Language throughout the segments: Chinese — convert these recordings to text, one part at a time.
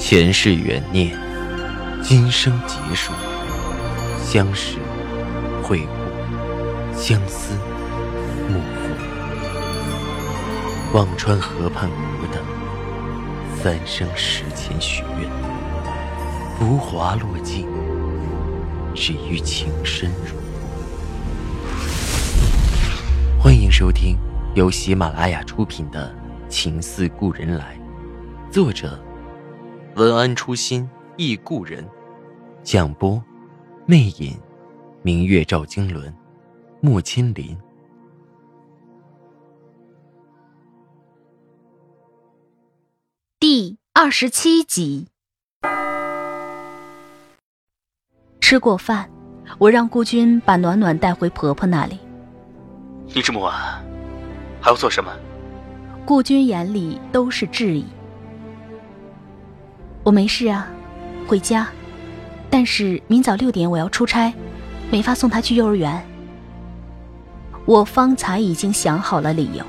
前世缘念，今生劫数。相识、会故，相思、幕赋。忘川河畔无等，三生石前许愿。浮华落尽，只余情深入。欢迎收听由喜马拉雅出品的《情似故人来》，作者文安初心忆故人，蒋波。魅影，明月照经纶，木千林。第二十七集。吃过饭，我让顾军把暖暖带回婆婆那里。你这么晚，还要做什么？顾军眼里都是质疑。我没事啊，回家。但是明早六点我要出差，没法送他去幼儿园。我方才已经想好了理由。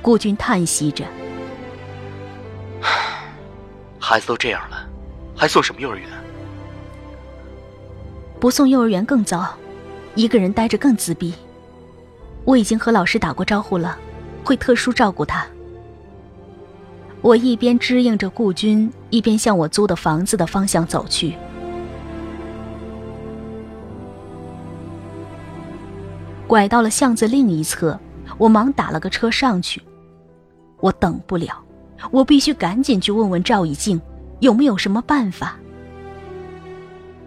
顾军叹息着：“ 孩子都这样了，还送什么幼儿园？不送幼儿园更糟，一个人待着更自闭。我已经和老师打过招呼了，会特殊照顾他。”我一边支应着顾军，一边向我租的房子的方向走去。拐到了巷子另一侧，我忙打了个车上去。我等不了，我必须赶紧去问问赵以静，有没有什么办法。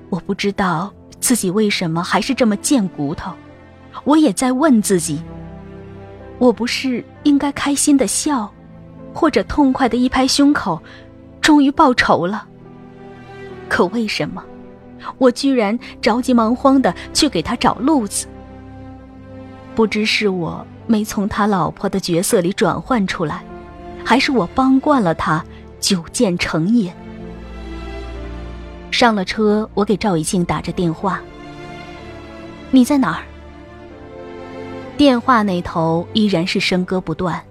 我不知道自己为什么还是这么贱骨头，我也在问自己：我不是应该开心的笑，或者痛快的一拍胸口，终于报仇了？可为什么，我居然着急忙慌的去给他找路子？不知是我没从他老婆的角色里转换出来，还是我帮惯了他，久见成瘾。上了车，我给赵以静打着电话：“你在哪儿？”电话那头依然是笙歌不断，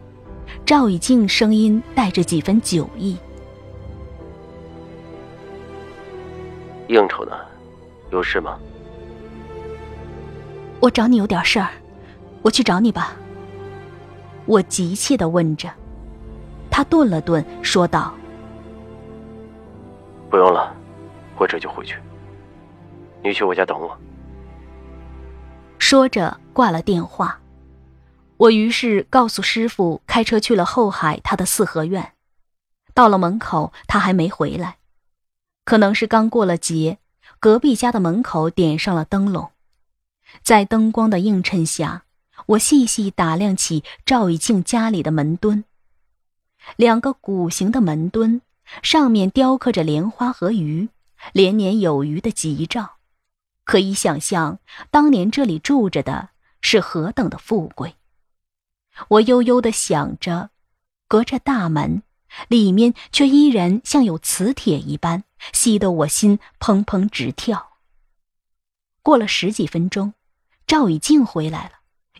赵以静声音带着几分酒意：“应酬呢，有事吗？”我找你有点事儿。我去找你吧。我急切的问着，他顿了顿，说道：“不用了，我这就回去。你去我家等我。”说着挂了电话。我于是告诉师傅，开车去了后海他的四合院。到了门口，他还没回来，可能是刚过了节，隔壁家的门口点上了灯笼，在灯光的映衬下。我细细打量起赵以静家里的门墩，两个鼓形的门墩，上面雕刻着莲花和鱼，连年有余的吉兆，可以想象当年这里住着的是何等的富贵。我悠悠的想着，隔着大门，里面却依然像有磁铁一般，吸得我心砰砰直跳。过了十几分钟，赵以静回来了。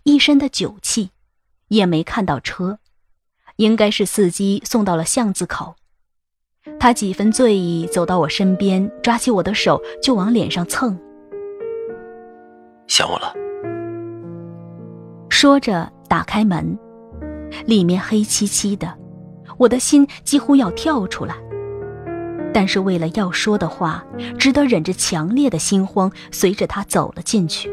一身的酒气，也没看到车，应该是司机送到了巷子口。他几分醉意，走到我身边，抓起我的手就往脸上蹭。想我了。说着打开门，里面黑漆漆的，我的心几乎要跳出来。但是为了要说的话，只得忍着强烈的心慌，随着他走了进去。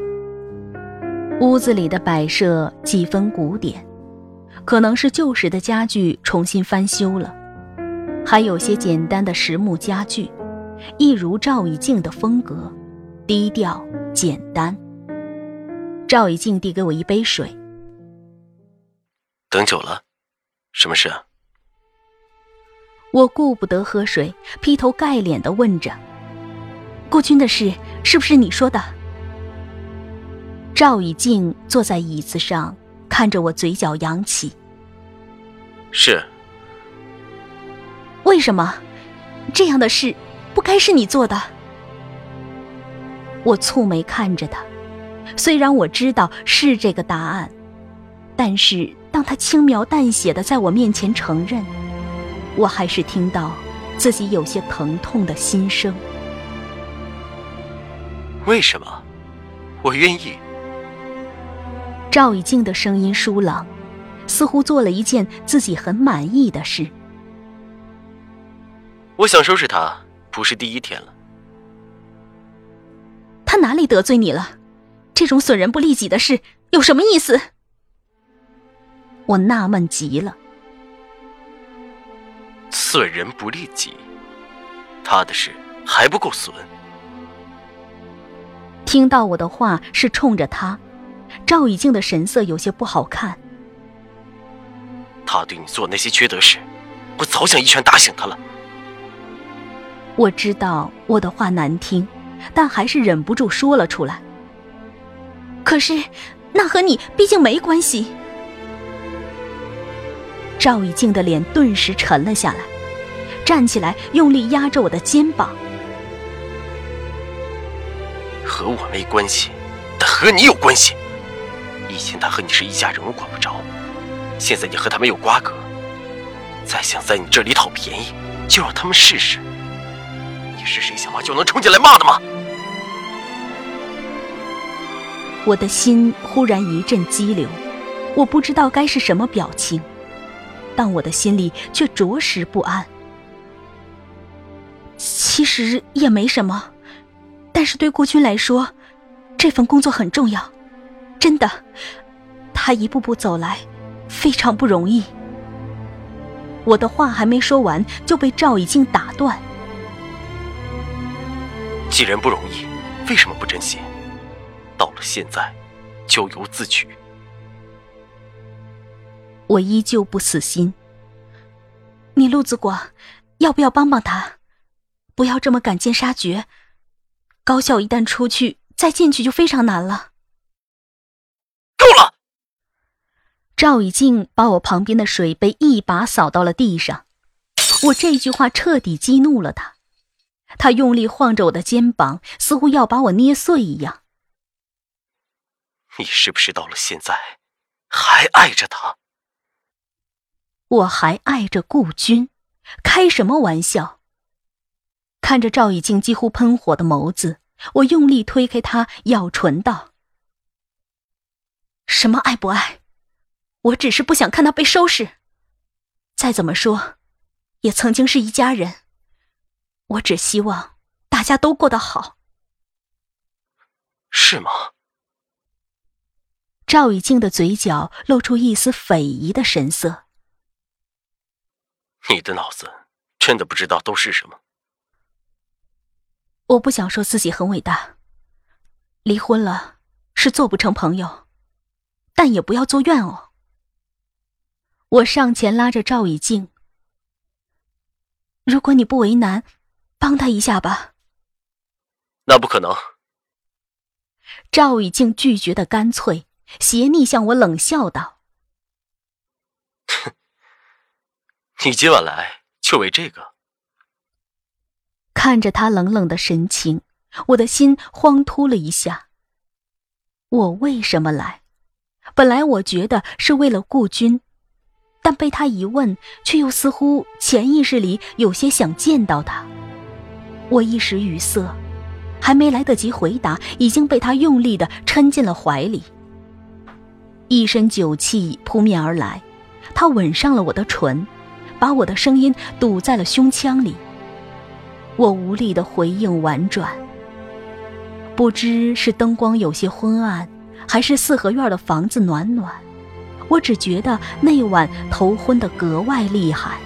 屋子里的摆设几分古典，可能是旧时的家具重新翻修了，还有些简单的实木家具，一如赵以静的风格，低调简单。赵以静递给我一杯水，等久了，什么事啊？我顾不得喝水，劈头盖脸的问着：“顾军的事是不是你说的？”赵以静坐在椅子上，看着我，嘴角扬起。是。为什么？这样的事不该是你做的。我蹙眉看着他，虽然我知道是这个答案，但是当他轻描淡写的在我面前承认，我还是听到自己有些疼痛的心声。为什么？我愿意。赵以静的声音疏朗，似乎做了一件自己很满意的事。我想收拾他，不是第一天了。他哪里得罪你了？这种损人不利己的事有什么意思？我纳闷极了。损人不利己，他的事还不够损。听到我的话是冲着他，赵以静的神色有些不好看。他对你做那些缺德事，我早想一拳打醒他了。我知道我的话难听，但还是忍不住说了出来。可是，那和你毕竟没关系。赵以静的脸顿时沉了下来，站起来用力压着我的肩膀。和我没关系，但和你有关系。以前他和你是一家人，我管不着。现在你和他没有瓜葛，再想在你这里讨便宜，就让他们试试。你是谁想骂就能冲进来骂的吗？我的心忽然一阵激流，我不知道该是什么表情，但我的心里却着实不安。其实也没什么。但是对顾军来说，这份工作很重要，真的。他一步步走来，非常不容易。我的话还没说完，就被赵以静打断。既然不容易，为什么不珍惜？到了现在，咎由自取。我依旧不死心。你路子广，要不要帮帮他？不要这么赶尽杀绝。高校一旦出去，再进去就非常难了。够了！赵以静把我旁边的水杯一把扫到了地上，我这句话彻底激怒了他，他用力晃着我的肩膀，似乎要把我捏碎一样。你是不是到了现在还爱着他？我还爱着顾军，开什么玩笑？看着赵以静几乎喷火的眸子，我用力推开他，咬唇道：“什么爱不爱？我只是不想看他被收拾。再怎么说，也曾经是一家人。我只希望大家都过得好。”是吗？赵以静的嘴角露出一丝匪夷的神色。你的脑子真的不知道都是什么？我不想说自己很伟大。离婚了是做不成朋友，但也不要做怨偶。我上前拉着赵以静：“如果你不为难，帮他一下吧。”那不可能。赵以静拒绝的干脆，斜睨向我冷笑道：“哼，你今晚来就为这个？”看着他冷冷的神情，我的心慌突了一下。我为什么来？本来我觉得是为了顾军，但被他一问，却又似乎潜意识里有些想见到他。我一时语塞，还没来得及回答，已经被他用力的抻进了怀里。一身酒气扑面而来，他吻上了我的唇，把我的声音堵在了胸腔里。我无力的回应婉转，不知是灯光有些昏暗，还是四合院的房子暖暖，我只觉得那晚头昏的格外厉害，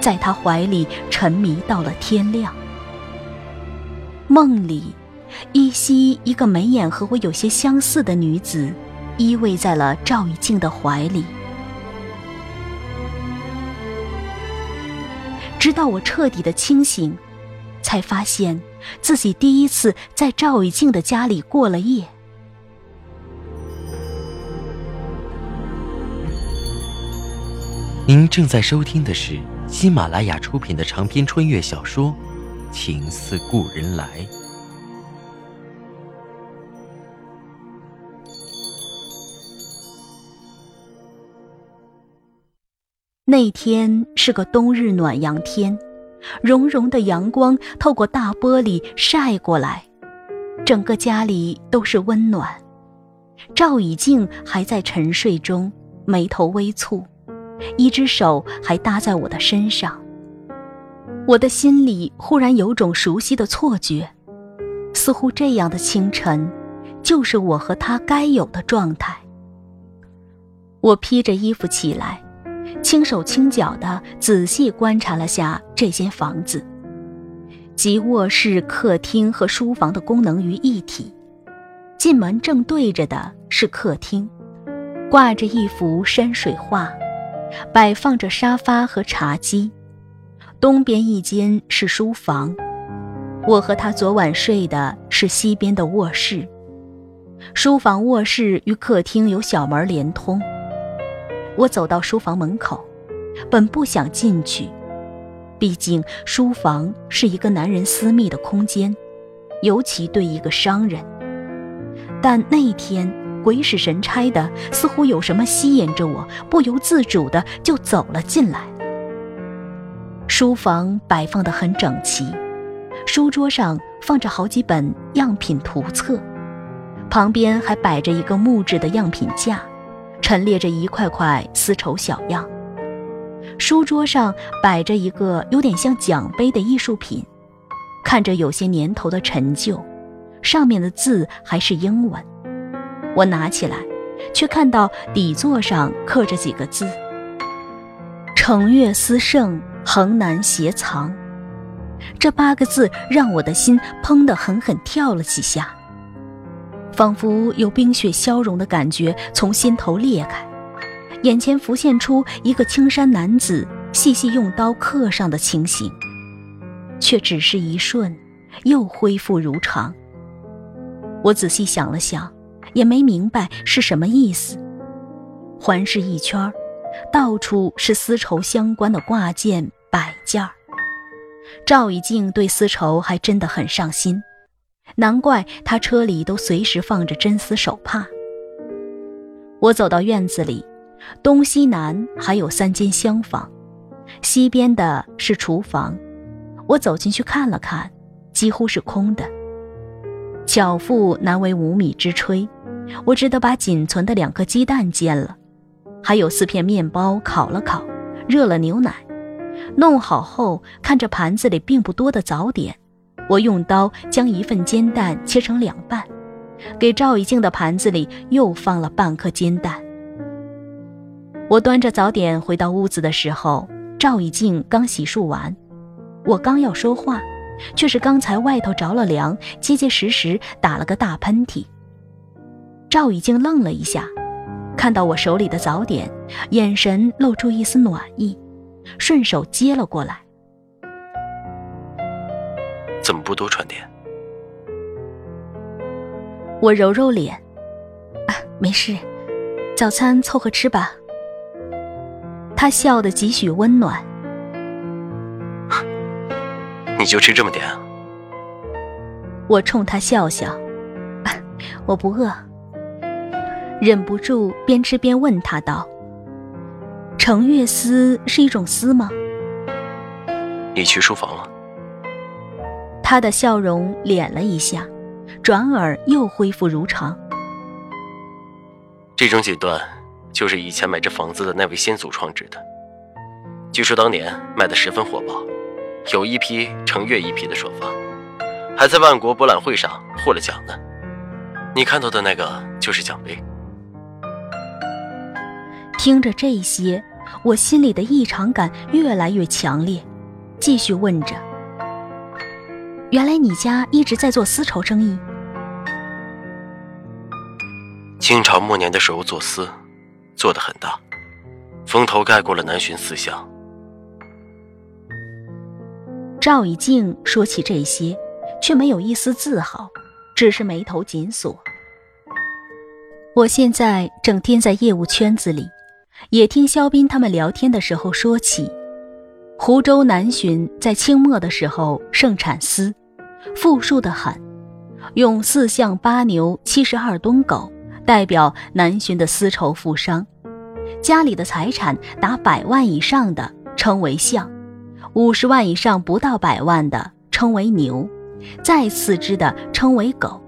在他怀里沉迷到了天亮。梦里，依稀一个眉眼和我有些相似的女子，依偎在了赵以静的怀里，直到我彻底的清醒。才发现自己第一次在赵以静的家里过了夜。您正在收听的是喜马拉雅出品的长篇穿越小说《情似故人来》。那天是个冬日暖阳天。融融的阳光透过大玻璃晒过来，整个家里都是温暖。赵以静还在沉睡中，眉头微蹙，一只手还搭在我的身上。我的心里忽然有种熟悉的错觉，似乎这样的清晨，就是我和他该有的状态。我披着衣服起来，轻手轻脚地仔细观察了下这间房子，集卧室、客厅和书房的功能于一体。进门正对着的是客厅，挂着一幅山水画，摆放着沙发和茶几。东边一间是书房，我和他昨晚睡的是西边的卧室。书房、卧室与客厅有小门连通。我走到书房门口，本不想进去，毕竟书房是一个男人私密的空间，尤其对一个商人。但那一天鬼使神差的，似乎有什么吸引着我，不由自主的就走了进来。书房摆放的很整齐，书桌上放着好几本样品图册，旁边还摆着一个木质的样品架，陈列着一块块丝绸小样。书桌上摆着一个有点像奖杯的艺术品，看着有些年头的陈旧。上面的字还是英文，我拿起来，却看到底座上刻着几个字：“程月思盛，横难携藏。”这八个字让我的心砰的狠狠跳了几下，仿佛有冰雪消融的感觉从心头裂开，眼前浮现出一个青衫男子细细用刀刻上的情形，却只是一瞬，又恢复如常。我仔细想了想，也没明白是什么意思。环视一圈，到处是丝绸相关的挂件摆件儿。赵以静对丝绸还真的很上心，难怪他车里都随时放着真丝手帕。我走到院子里，东西南还有三间厢房，西边的是厨房。我走进去看了看，几乎是空的。巧妇难为无米之炊，我只得把仅存的两颗鸡蛋煎了，还有四片面包烤了烤，热了牛奶，弄好后，看着盘子里并不多的早点，我用刀将一份煎蛋切成两半，给赵以静的盘子里又放了半颗煎蛋。我端着早点回到屋子的时候，赵以静刚洗漱完，我刚要说话。却是刚才外头着了凉，结结实实打了个大喷嚏。赵以静愣了一下，看到我手里的早点，眼神露出一丝暖意，顺手接了过来。怎么不多穿点？我揉揉脸，啊，没事，早餐凑合吃吧。他笑得几许温暖。你就吃这么点？我冲他笑笑，我不饿。忍不住边吃边问他道：“程月丝是一种丝吗？”你去书房了。他的笑容敛了一下，转而又恢复如常。这种锦缎就是以前买这房子的那位先祖创制的，据说当年卖的十分火爆。有一批成月一批的说法，还在万国博览会上获了奖呢。你看到的那个就是奖杯。听着这些，我心里的异常感越来越强烈，继续问着：“原来你家一直在做丝绸生意？”清朝末年的时候做丝，做的很大，风头盖过了南巡四乡。赵以静说起这些，却没有一丝自豪，只是眉头紧锁。我现在整天在业务圈子里，也听肖斌他们聊天的时候说起，湖州南浔在清末的时候盛产丝，富庶的很，用四象八牛七十二吨狗代表南浔的丝绸富商，家里的财产达百万以上的称为象。五十万以上不到百万的称为牛，再次之的称为狗。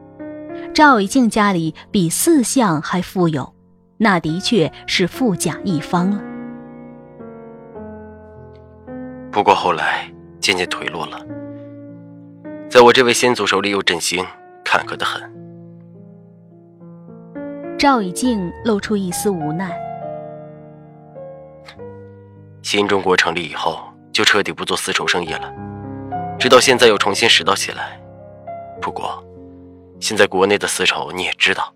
赵以静家里比四象还富有，那的确是富甲一方了。不过后来渐渐颓落了，在我这位先祖手里又振兴，坎坷的很。赵以静露出一丝无奈。新中国成立以后，就彻底不做丝绸生意了，直到现在又重新拾到起来。不过，现在国内的丝绸你也知道，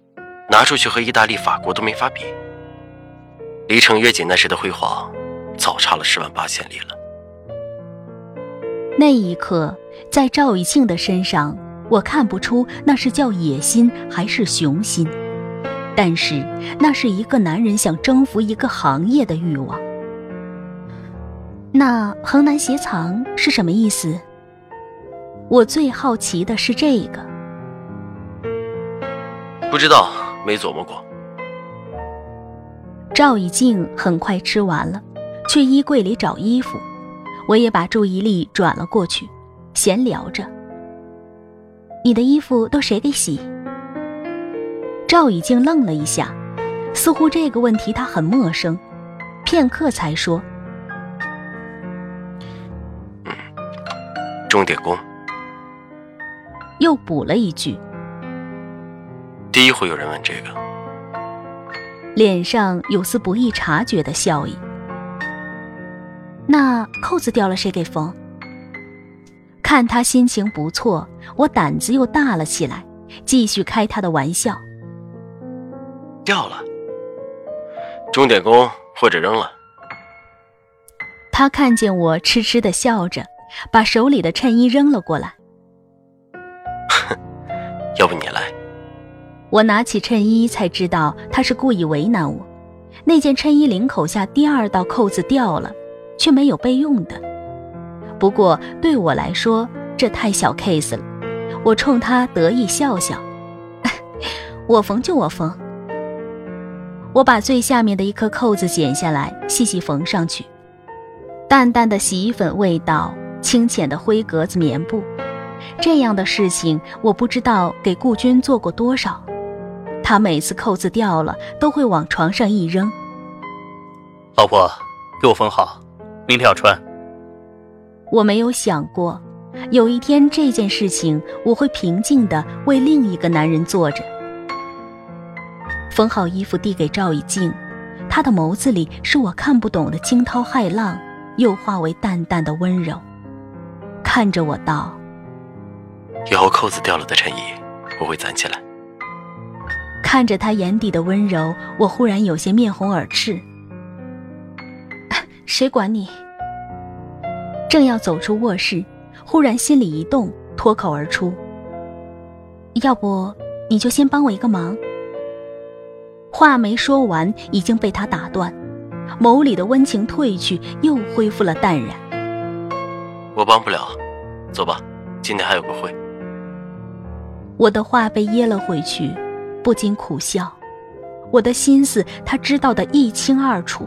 拿出去和意大利、法国都没法比。离程约锦那时的辉煌，早差了十万八千里了。那一刻，在赵以静的身上，我看不出那是叫野心还是雄心，但是那是一个男人想征服一个行业的欲望。那横南斜藏是什么意思？我最好奇的是这个。不知道，没琢磨过。赵以静很快吃完了，去衣柜里找衣服，我也把注意力转了过去，闲聊着。你的衣服都谁给洗？赵以静愣了一下，似乎这个问题他很陌生，片刻才说。钟点工又补了一句：“第一回有人问这个。”脸上有丝不易察觉的笑意。那扣子掉了，谁给缝？看他心情不错，我胆子又大了起来，继续开他的玩笑。掉了，钟点工或者扔了。他看见我痴痴的笑着。把手里的衬衣扔了过来。哼，要不你来？我拿起衬衣，才知道他是故意为难我。那件衬衣领口下第二道扣子掉了，却没有备用的。不过对我来说，这太小 case 了。我冲他得意笑笑：“ 我缝就我缝。”我把最下面的一颗扣子剪下来，细细缝上去。淡淡的洗衣粉味道。清浅的灰格子棉布，这样的事情我不知道给顾军做过多少。他每次扣子掉了，都会往床上一扔。老婆，给我缝好，明天要穿。我没有想过，有一天这件事情我会平静地为另一个男人做着。缝好衣服递给赵以静，他的眸子里是我看不懂的惊涛骇浪，又化为淡淡的温柔。看着我道：“以后扣子掉了的衬衣，我会攒起来。”看着他眼底的温柔，我忽然有些面红耳赤。谁管你？正要走出卧室，忽然心里一动，脱口而出：“要不你就先帮我一个忙。”话没说完，已经被他打断，眸里的温情褪去，又恢复了淡然。我帮不了，走吧，今天还有个会。我的话被噎了回去，不禁苦笑。我的心思他知道的一清二楚。